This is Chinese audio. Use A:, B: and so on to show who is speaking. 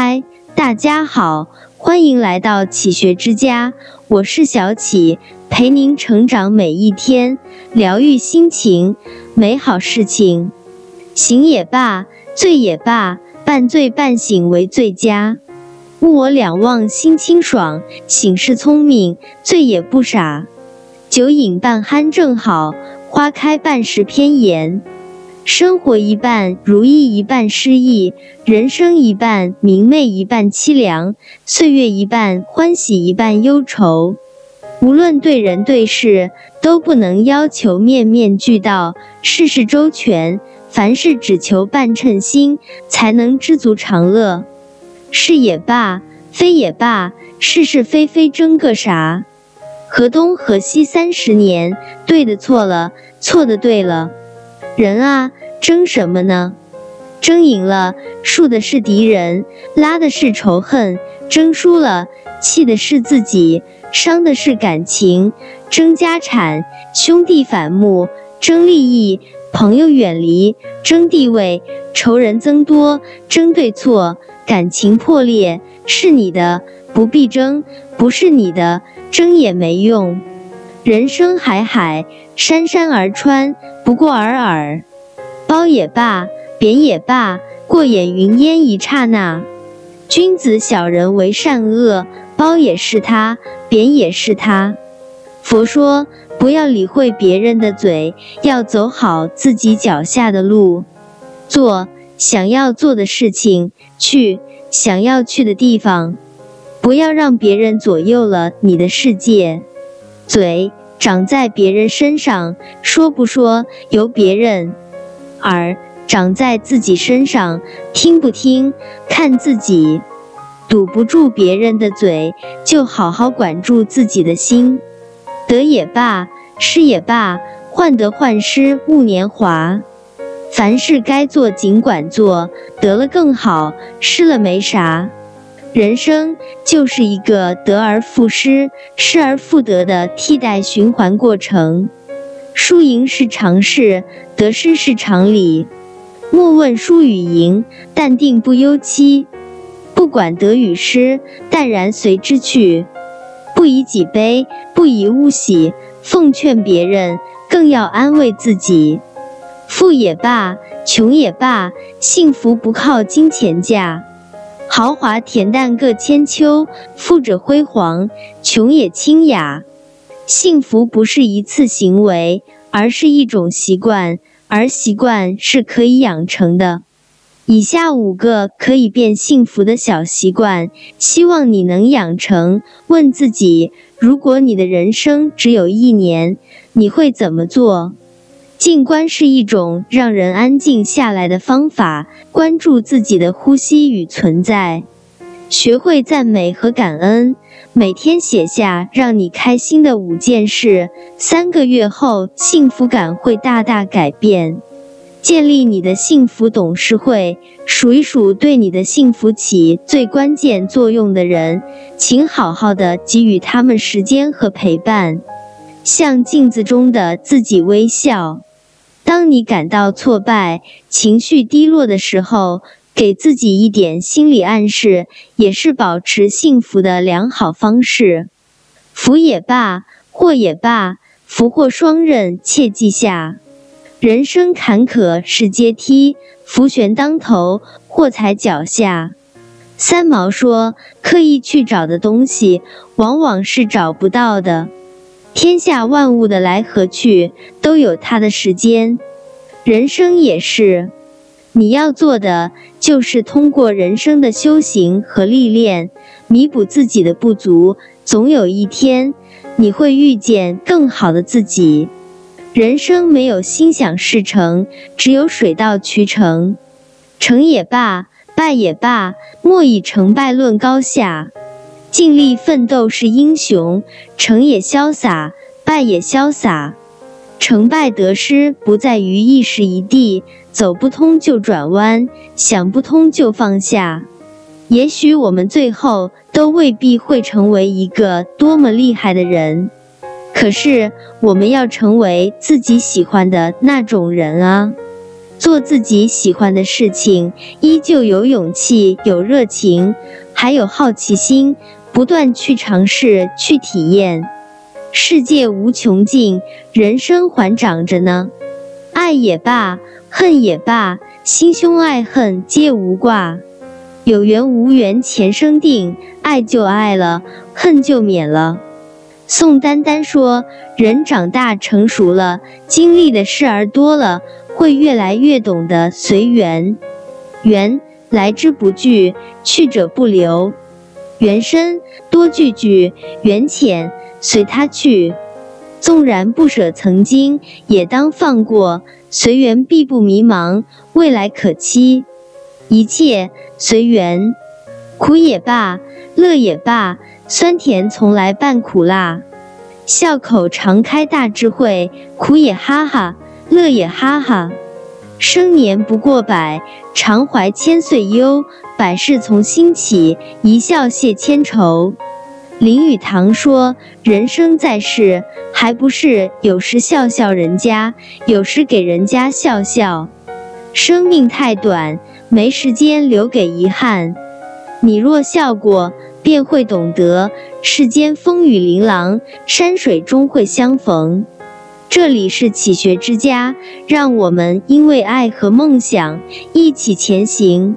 A: 嗨，大家好，欢迎来到启学之家，我是小启，陪您成长每一天，疗愈心情，美好事情。醒也罢，醉也罢，半醉半醒为最佳。物我两忘心清爽，醒是聪明，醉也不傻。酒饮半酣正好，花开半时偏妍。生活一半如意，一半失意；人生一半明媚，一半凄凉；岁月一半欢喜，一半忧愁。无论对人对事，都不能要求面面俱到，事事周全。凡事只求半称心，才能知足常乐。是也罢，非也罢，是是非非争个啥？河东河西三十年，对的错了，错的对了。人啊，争什么呢？争赢了，树的是敌人，拉的是仇恨；争输了，气的是自己，伤的是感情。争家产，兄弟反目；争利益，朋友远离；争地位，仇人增多；争对错，感情破裂。是你的，不必争；不是你的，争也没用。人生海海，山山而川。不过尔尔，褒也罢，贬也罢，过眼云烟一刹那。君子小人为善恶，褒也是他，贬也是他。佛说，不要理会别人的嘴，要走好自己脚下的路，做想要做的事情，去想要去的地方，不要让别人左右了你的世界。嘴。长在别人身上，说不说由别人；耳长在自己身上，听不听看自己。堵不住别人的嘴，就好好管住自己的心。得也罢，失也罢，患得患失勿年华。凡事该做尽管做，得了更好，失了没啥。人生就是一个得而复失、失而复得的替代循环过程，输赢是常事，得失是常理。莫问输与赢，淡定不忧戚。不管得与失，淡然随之去。不以己悲，不以物喜。奉劝别人，更要安慰自己。富也罢，穷也罢，幸福不靠金钱价。豪华恬淡各千秋，富者辉煌，穷也清雅。幸福不是一次行为，而是一种习惯，而习惯是可以养成的。以下五个可以变幸福的小习惯，希望你能养成。问自己：如果你的人生只有一年，你会怎么做？静观是一种让人安静下来的方法，关注自己的呼吸与存在，学会赞美和感恩，每天写下让你开心的五件事，三个月后幸福感会大大改变。建立你的幸福董事会，数一数对你的幸福起最关键作用的人，请好好的给予他们时间和陪伴，向镜子中的自己微笑。当你感到挫败、情绪低落的时候，给自己一点心理暗示，也是保持幸福的良好方式。福也罢，祸也罢，福祸双刃，切记下。人生坎坷是阶梯，福悬当头，祸踩脚下。三毛说：“刻意去找的东西，往往是找不到的。”天下万物的来和去都有它的时间，人生也是。你要做的就是通过人生的修行和历练，弥补自己的不足。总有一天，你会遇见更好的自己。人生没有心想事成，只有水到渠成。成也罢，败也罢，莫以成败论高下。尽力奋斗是英雄，成也潇洒，败也潇洒。成败得失不在于一时一地，走不通就转弯，想不通就放下。也许我们最后都未必会成为一个多么厉害的人，可是我们要成为自己喜欢的那种人啊。做自己喜欢的事情，依旧有勇气、有热情，还有好奇心，不断去尝试、去体验。世界无穷尽，人生还长着呢。爱也罢，恨也罢，心胸爱恨皆无挂。有缘无缘，前生定。爱就爱了，恨就免了。宋丹丹说：“人长大成熟了，经历的事儿多了，会越来越懂得随缘。缘来之不拒，去者不留。缘深多聚聚，缘浅随他去。纵然不舍曾经，也当放过。随缘必不迷茫，未来可期。一切随缘，苦也罢，乐也罢。”酸甜从来伴苦辣，笑口常开大智慧，苦也哈哈，乐也哈哈。生年不过百，常怀千岁忧。百事从心起，一笑谢千愁。林语堂说：“人生在世，还不是有时笑笑人家，有时给人家笑笑。生命太短，没时间留给遗憾。你若笑过。”便会懂得，世间风雨琳琅，山水终会相逢。这里是启学之家，让我们因为爱和梦想一起前行。